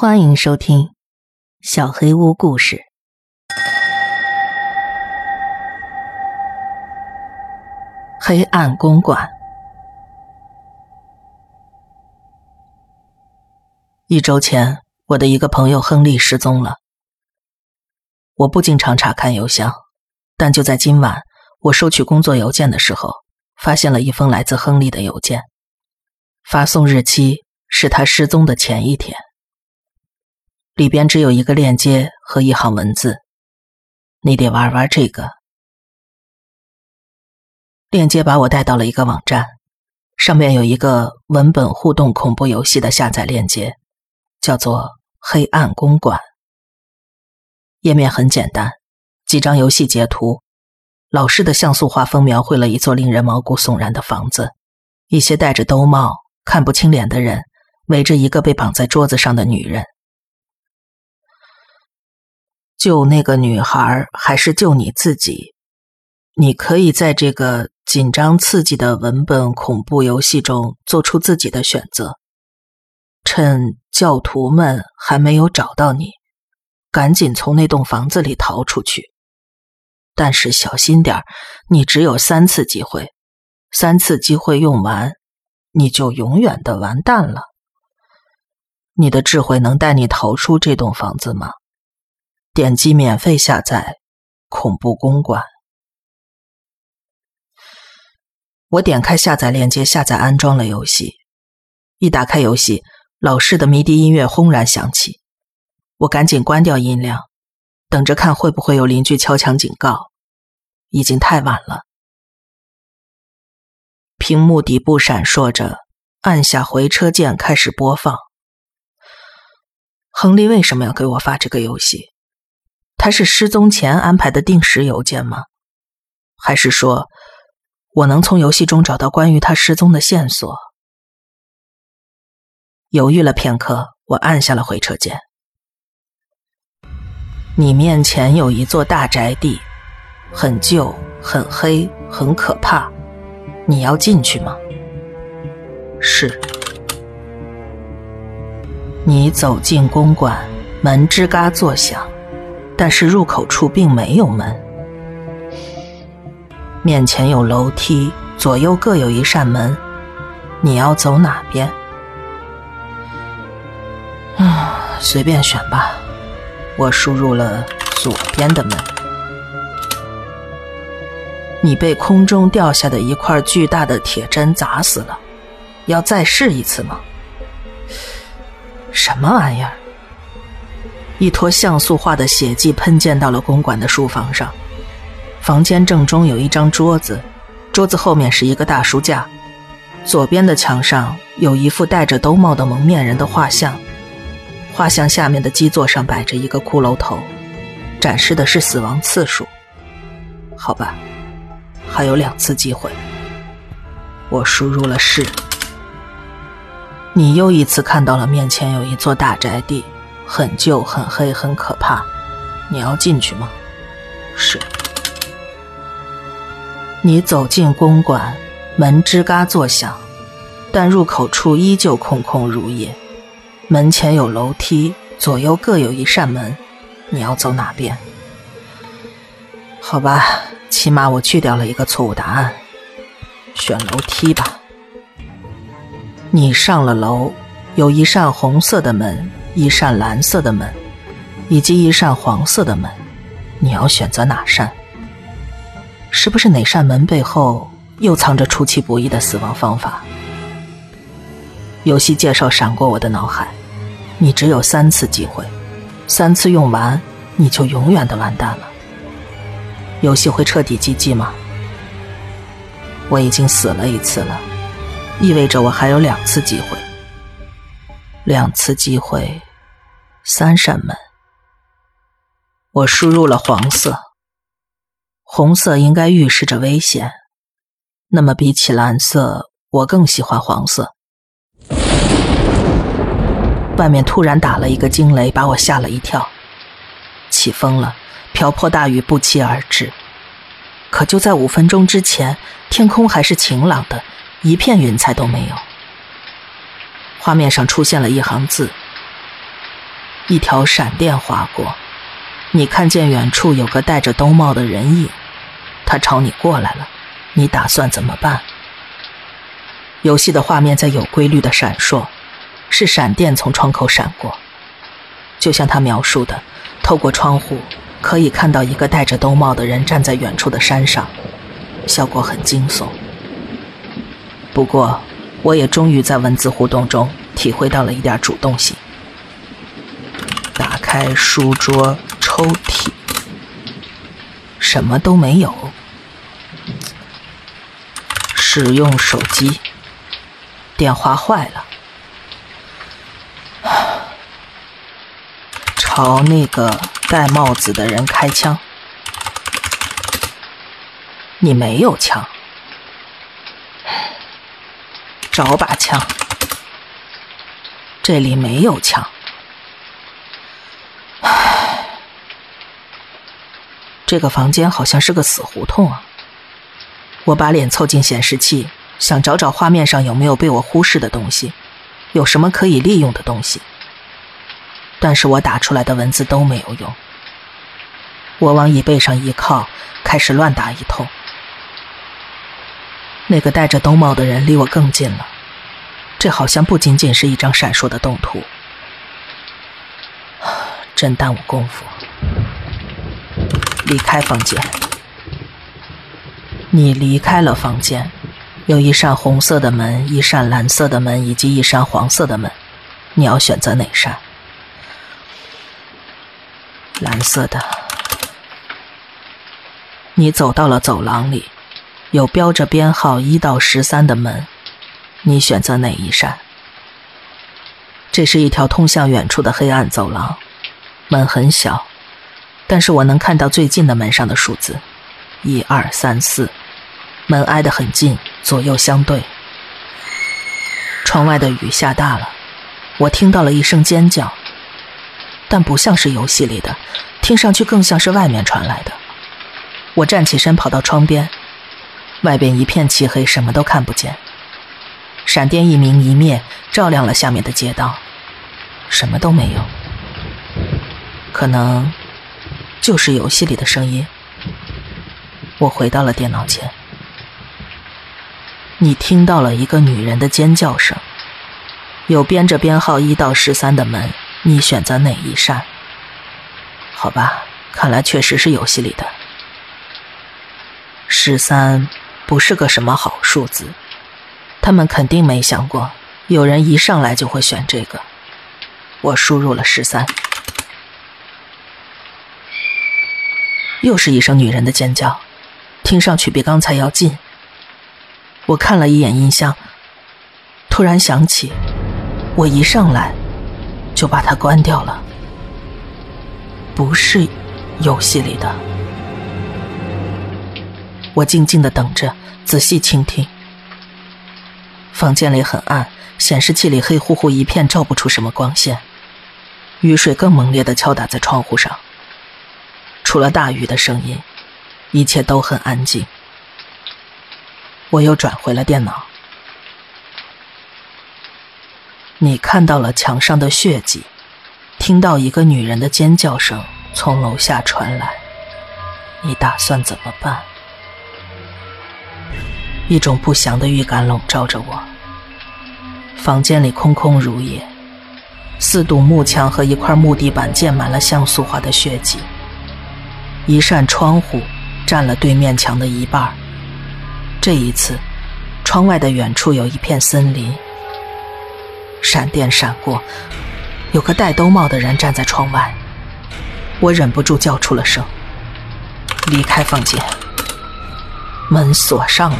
欢迎收听《小黑屋故事》。黑暗公馆。一周前，我的一个朋友亨利失踪了。我不经常查看邮箱，但就在今晚，我收取工作邮件的时候，发现了一封来自亨利的邮件，发送日期是他失踪的前一天。里边只有一个链接和一行文字，你得玩玩这个。链接把我带到了一个网站，上面有一个文本互动恐怖游戏的下载链接，叫做《黑暗公馆》。页面很简单，几张游戏截图，老式的像素画风描绘了一座令人毛骨悚然的房子，一些戴着兜帽、看不清脸的人围着一个被绑在桌子上的女人。救那个女孩，还是救你自己？你可以在这个紧张刺激的文本恐怖游戏中做出自己的选择。趁教徒们还没有找到你，赶紧从那栋房子里逃出去。但是小心点你只有三次机会，三次机会用完，你就永远的完蛋了。你的智慧能带你逃出这栋房子吗？点击免费下载恐怖公馆。我点开下载链接，下载安装了游戏。一打开游戏，老式的迷笛音乐轰然响起。我赶紧关掉音量，等着看会不会有邻居敲墙警告。已经太晚了。屏幕底部闪烁着，按下回车键开始播放。亨利为什么要给我发这个游戏？他是失踪前安排的定时邮件吗？还是说，我能从游戏中找到关于他失踪的线索？犹豫了片刻，我按下了回车键。你面前有一座大宅地，很旧、很黑、很可怕。你要进去吗？是。你走进公馆，门吱嘎作响。但是入口处并没有门，面前有楼梯，左右各有一扇门，你要走哪边？啊，随便选吧。我输入了左边的门。你被空中掉下的一块巨大的铁针砸死了，要再试一次吗？什么玩意儿？一坨像素化的血迹喷溅到了公馆的书房上。房间正中有一张桌子，桌子后面是一个大书架。左边的墙上有一副戴着兜帽的蒙面人的画像，画像下面的基座上摆着一个骷髅头，展示的是死亡次数。好吧，还有两次机会。我输入了是。你又一次看到了面前有一座大宅地。很旧、很黑、很可怕，你要进去吗？是。你走进公馆，门吱嘎作响，但入口处依旧空空如也。门前有楼梯，左右各有一扇门，你要走哪边？好吧，起码我去掉了一个错误答案，选楼梯吧。你上了楼，有一扇红色的门。一扇蓝色的门，以及一扇黄色的门，你要选择哪扇？是不是哪扇门背后又藏着出其不意的死亡方法？游戏介绍闪过我的脑海，你只有三次机会，三次用完你就永远的完蛋了。游戏会彻底击击吗？我已经死了一次了，意味着我还有两次机会，两次机会。三扇门，我输入了黄色，红色应该预示着危险，那么比起蓝色，我更喜欢黄色。外面突然打了一个惊雷，把我吓了一跳。起风了，瓢泼大雨不期而至。可就在五分钟之前，天空还是晴朗的，一片云彩都没有。画面上出现了一行字。一条闪电划过，你看见远处有个戴着兜帽的人影，他朝你过来了，你打算怎么办？游戏的画面在有规律的闪烁，是闪电从窗口闪过，就像他描述的，透过窗户可以看到一个戴着兜帽的人站在远处的山上，效果很惊悚。不过，我也终于在文字互动中体会到了一点主动性。打开书桌抽屉，什么都没有。使用手机，电话坏了。朝那个戴帽子的人开枪，你没有枪。找把枪，这里没有枪。唉，这个房间好像是个死胡同啊！我把脸凑近显示器，想找找画面上有没有被我忽视的东西，有什么可以利用的东西。但是我打出来的文字都没有用。我往椅背上一靠，开始乱打一通。那个戴着兜帽的人离我更近了，这好像不仅仅是一张闪烁的动图，真耽误功夫。离开房间，你离开了房间，有一扇红色的门，一扇蓝色的门，以及一扇黄色的门，你要选择哪扇？蓝色的。你走到了走廊里。有标着编号一到十三的门，你选择哪一扇？这是一条通向远处的黑暗走廊，门很小，但是我能看到最近的门上的数字，一二三四，门挨得很近，左右相对。窗外的雨下大了，我听到了一声尖叫，但不像是游戏里的，听上去更像是外面传来的。我站起身，跑到窗边。外边一片漆黑，什么都看不见。闪电一明一灭，照亮了下面的街道，什么都没有。可能就是游戏里的声音。我回到了电脑前。你听到了一个女人的尖叫声，有编着编号一到十三的门，你选择哪一扇？好吧，看来确实是游戏里的十三。不是个什么好数字，他们肯定没想过有人一上来就会选这个。我输入了十三，又是一声女人的尖叫，听上去比刚才要近。我看了一眼音箱，突然想起，我一上来就把它关掉了，不是游戏里的。我静静的等着，仔细倾听。房间里很暗，显示器里黑乎乎一片，照不出什么光线。雨水更猛烈的敲打在窗户上。除了大雨的声音，一切都很安静。我又转回了电脑。你看到了墙上的血迹，听到一个女人的尖叫声从楼下传来。你打算怎么办？一种不祥的预感笼罩着我。房间里空空如也，四堵木墙和一块木地板溅满了像素化的血迹。一扇窗户占了对面墙的一半。这一次，窗外的远处有一片森林。闪电闪过，有个戴兜帽的人站在窗外。我忍不住叫出了声。离开房间，门锁上了。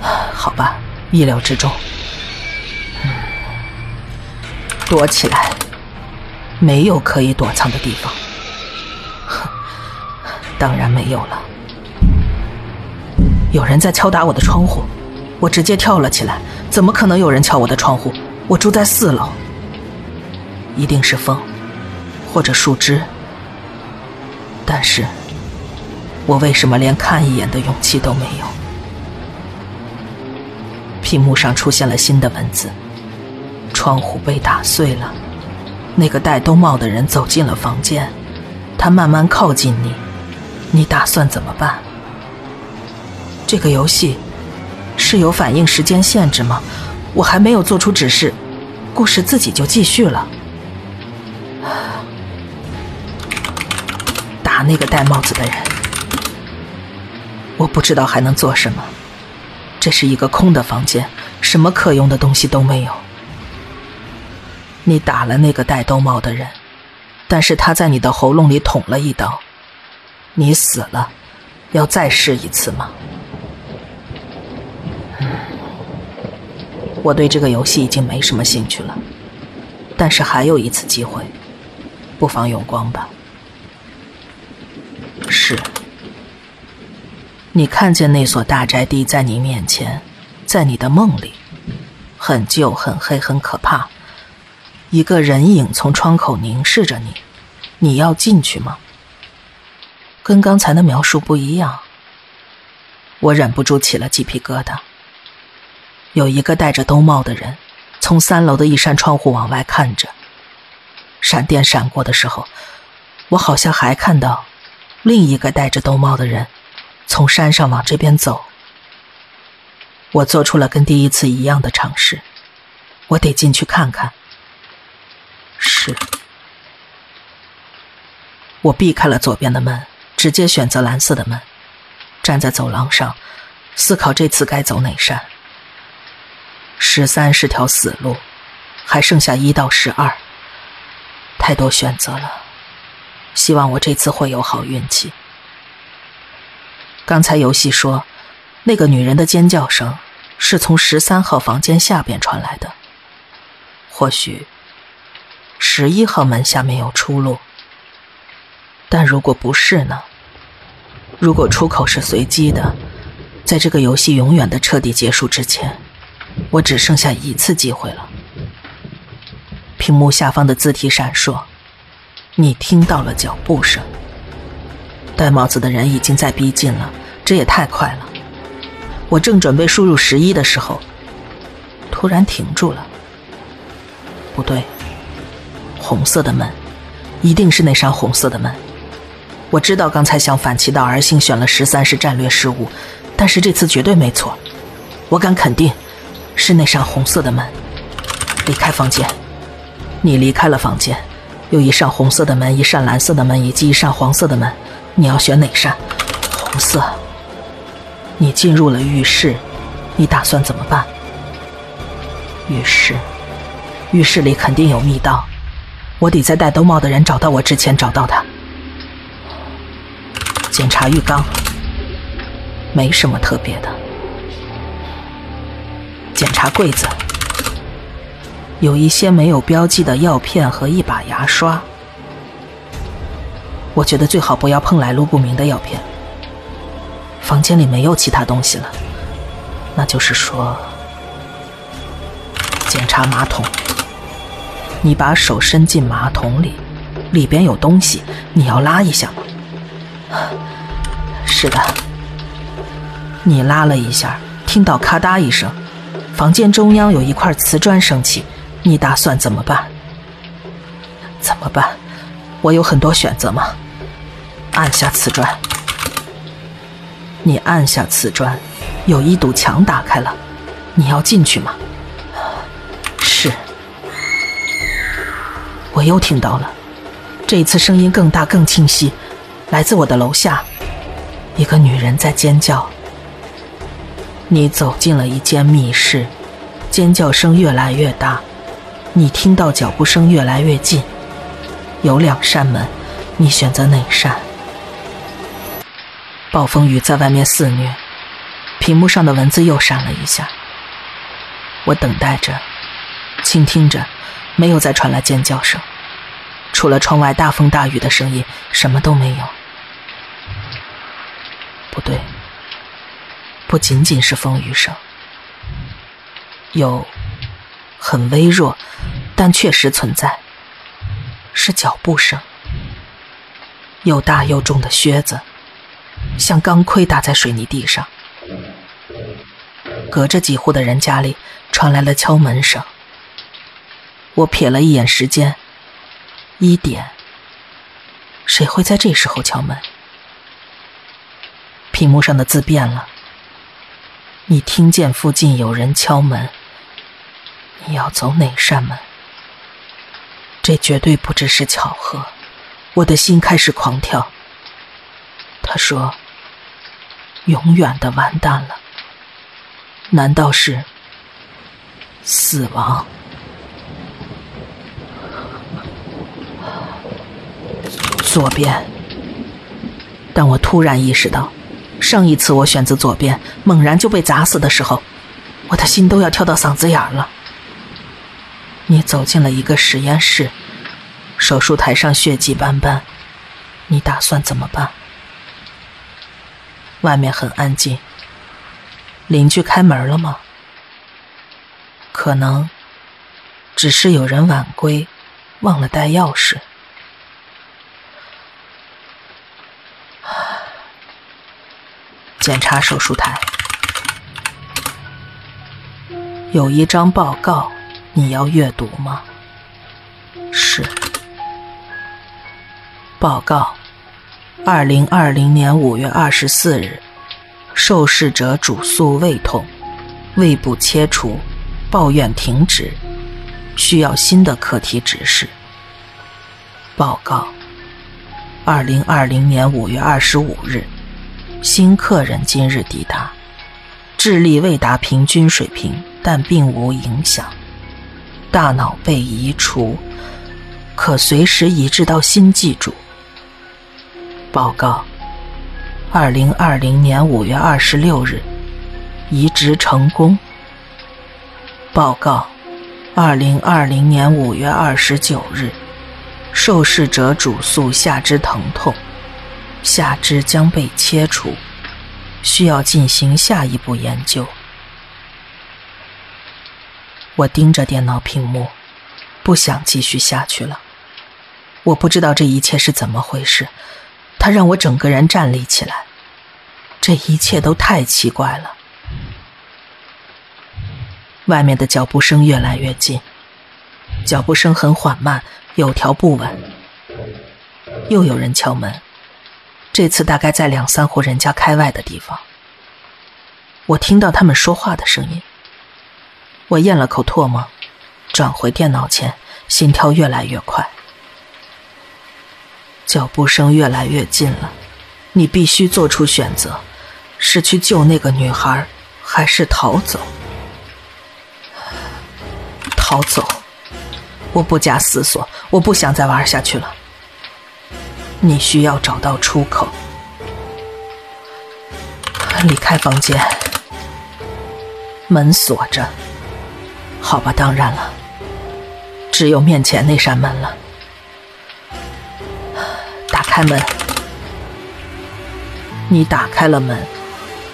好吧，意料之中。躲起来，没有可以躲藏的地方。哼，当然没有了。有人在敲打我的窗户，我直接跳了起来。怎么可能有人敲我的窗户？我住在四楼。一定是风，或者树枝。但是，我为什么连看一眼的勇气都没有？屏幕上出现了新的文字：窗户被打碎了，那个戴兜帽的人走进了房间，他慢慢靠近你，你打算怎么办？这个游戏是有反应时间限制吗？我还没有做出指示，故事自己就继续了。打那个戴帽子的人，我不知道还能做什么。这是一个空的房间，什么可用的东西都没有。你打了那个戴兜帽的人，但是他在你的喉咙里捅了一刀，你死了，要再试一次吗？我对这个游戏已经没什么兴趣了，但是还有一次机会，不妨用光吧。是，你看见那所大宅地在你面前，在你的梦里，很旧、很黑、很可怕。一个人影从窗口凝视着你，你要进去吗？跟刚才的描述不一样，我忍不住起了鸡皮疙瘩。有一个戴着兜帽的人，从三楼的一扇窗户往外看着。闪电闪过的时候，我好像还看到另一个戴着兜帽的人从山上往这边走。我做出了跟第一次一样的尝试，我得进去看看。是，我避开了左边的门，直接选择蓝色的门，站在走廊上，思考这次该走哪扇。十三是条死路，还剩下一到十二，太多选择了。希望我这次会有好运气。刚才游戏说，那个女人的尖叫声是从十三号房间下边传来的，或许。十一号门下面有出路，但如果不是呢？如果出口是随机的，在这个游戏永远的彻底结束之前，我只剩下一次机会了。屏幕下方的字体闪烁，你听到了脚步声。戴帽子的人已经在逼近了，这也太快了。我正准备输入十一的时候，突然停住了。不对。红色的门，一定是那扇红色的门。我知道刚才想反其道而行选了十三是战略失误，但是这次绝对没错。我敢肯定，是那扇红色的门。离开房间，你离开了房间，有一扇红色的门，一扇蓝色的门，以及一扇黄色的门。你要选哪扇？红色。你进入了浴室，你打算怎么办？浴室，浴室里肯定有密道。我得在戴兜帽的人找到我之前找到他。检查浴缸，没什么特别的。检查柜子，有一些没有标记的药片和一把牙刷。我觉得最好不要碰来路不明的药片。房间里没有其他东西了，那就是说，检查马桶。你把手伸进马桶里，里边有东西，你要拉一下吗？是的，你拉了一下，听到咔嗒一声，房间中央有一块瓷砖升起，你打算怎么办？怎么办？我有很多选择吗？按下瓷砖，你按下瓷砖，有一堵墙打开了，你要进去吗？是。我又听到了，这一次声音更大更清晰，来自我的楼下，一个女人在尖叫。你走进了一间密室，尖叫声越来越大，你听到脚步声越来越近，有两扇门，你选择哪扇？暴风雨在外面肆虐，屏幕上的文字又闪了一下。我等待着，倾听着。没有再传来尖叫声，除了窗外大风大雨的声音，什么都没有。不对，不仅仅是风雨声，有很微弱，但确实存在，是脚步声，又大又重的靴子，像钢盔打在水泥地上。隔着几户的人家里传来了敲门声。我瞥了一眼时间，一点。谁会在这时候敲门？屏幕上的字变了。你听见附近有人敲门。你要走哪扇门？这绝对不只是巧合。我的心开始狂跳。他说：“永远的完蛋了。”难道是死亡？左边。但我突然意识到，上一次我选择左边，猛然就被砸死的时候，我的心都要跳到嗓子眼了。你走进了一个实验室，手术台上血迹斑斑，你打算怎么办？外面很安静。邻居开门了吗？可能只是有人晚归，忘了带钥匙。检查手术台，有一张报告，你要阅读吗？是。报告，二零二零年五月二十四日，受试者主诉胃痛，胃部切除，抱怨停止，需要新的课题指示。报告，二零二零年五月二十五日。新客人今日抵达，智力未达平均水平，但并无影响。大脑被移除，可随时移植到新机主。报告：二零二零年五月二十六日，移植成功。报告：二零二零年五月二十九日，受试者主诉下肢疼痛。下肢将被切除，需要进行下一步研究。我盯着电脑屏幕，不想继续下去了。我不知道这一切是怎么回事，它让我整个人站立起来。这一切都太奇怪了。外面的脚步声越来越近，脚步声很缓慢，有条不紊。又有人敲门。这次大概在两三户人家开外的地方，我听到他们说话的声音。我咽了口唾沫，转回电脑前，心跳越来越快。脚步声越来越近了，你必须做出选择：是去救那个女孩，还是逃走？逃走！我不假思索，我不想再玩下去了。你需要找到出口，离开房间，门锁着。好吧，当然了，只有面前那扇门了。开门，你打开了门。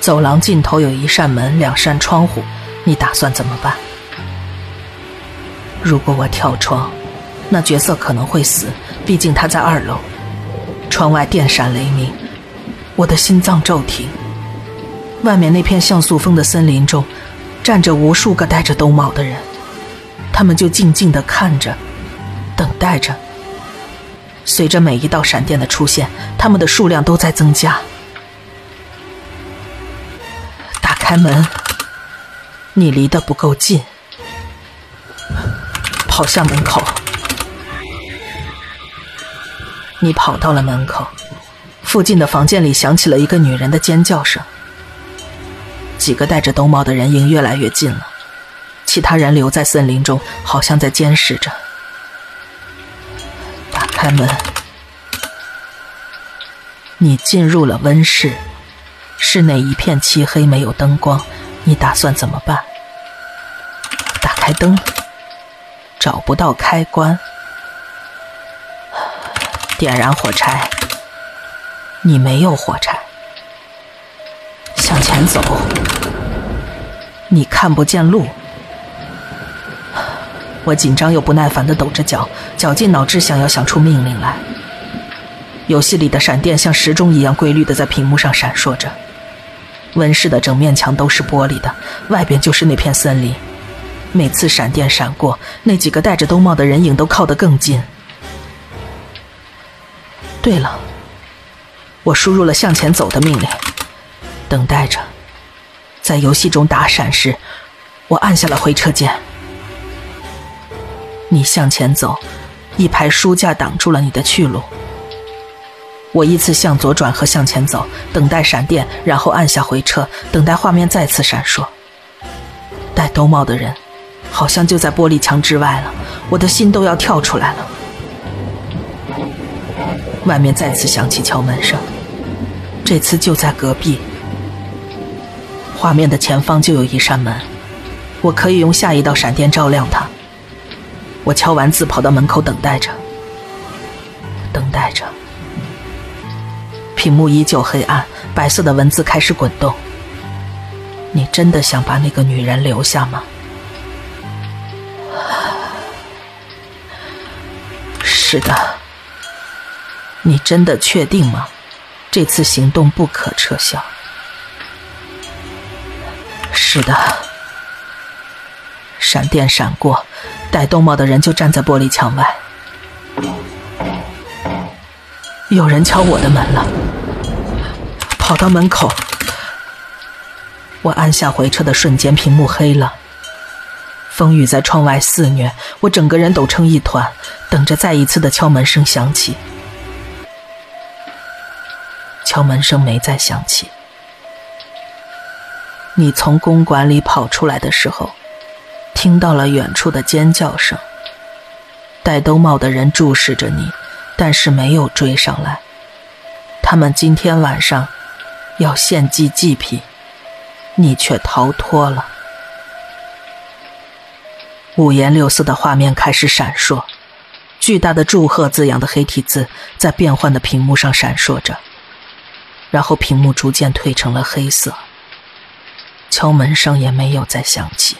走廊尽头有一扇门，两扇窗户。你打算怎么办？如果我跳窗，那角色可能会死，毕竟他在二楼。窗外电闪雷鸣，我的心脏骤停。外面那片像素风的森林中，站着无数个戴着兜帽的人，他们就静静地看着，等待着。随着每一道闪电的出现，他们的数量都在增加。打开门，你离得不够近，跑向门口。你跑到了门口，附近的房间里响起了一个女人的尖叫声。几个戴着兜帽的人影越来越近了，其他人留在森林中，好像在监视着。开门，你进入了温室，室内一片漆黑，没有灯光。你打算怎么办？打开灯，找不到开关。点燃火柴，你没有火柴。向前走，你看不见路。我紧张又不耐烦的抖着脚，绞尽脑汁想要想出命令来。游戏里的闪电像时钟一样规律的在屏幕上闪烁着。温室的整面墙都是玻璃的，外边就是那片森林。每次闪电闪过，那几个戴着兜帽的人影都靠得更近。对了，我输入了向前走的命令，等待着。在游戏中打闪时，我按下了回车键。你向前走，一排书架挡住了你的去路。我依次向左转和向前走，等待闪电，然后按下回车，等待画面再次闪烁。戴兜帽的人，好像就在玻璃墙之外了，我的心都要跳出来了。外面再次响起敲门声，这次就在隔壁。画面的前方就有一扇门，我可以用下一道闪电照亮它。我敲完字，跑到门口等待着，等待着。屏幕依旧黑暗，白色的文字开始滚动。你真的想把那个女人留下吗？是的。你真的确定吗？这次行动不可撤销。是的。闪电闪过，戴兜帽的人就站在玻璃墙外。有人敲我的门了。跑到门口，我按下回车的瞬间，屏幕黑了。风雨在窗外肆虐，我整个人抖成一团，等着再一次的敲门声响起。敲门声没再响起。你从公馆里跑出来的时候，听到了远处的尖叫声。戴兜帽的人注视着你，但是没有追上来。他们今天晚上。要献祭祭品，你却逃脱了。五颜六色的画面开始闪烁，巨大的“祝贺”字样的黑体字在变幻的屏幕上闪烁着，然后屏幕逐渐褪成了黑色。敲门声也没有再响起。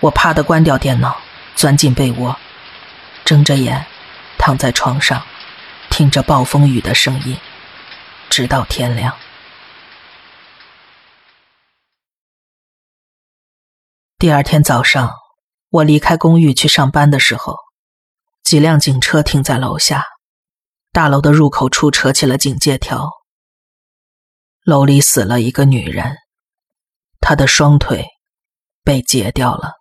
我怕的关掉电脑，钻进被窝，睁着眼，躺在床上，听着暴风雨的声音。直到天亮。第二天早上，我离开公寓去上班的时候，几辆警车停在楼下，大楼的入口处扯起了警戒条。楼里死了一个女人，她的双腿被截掉了。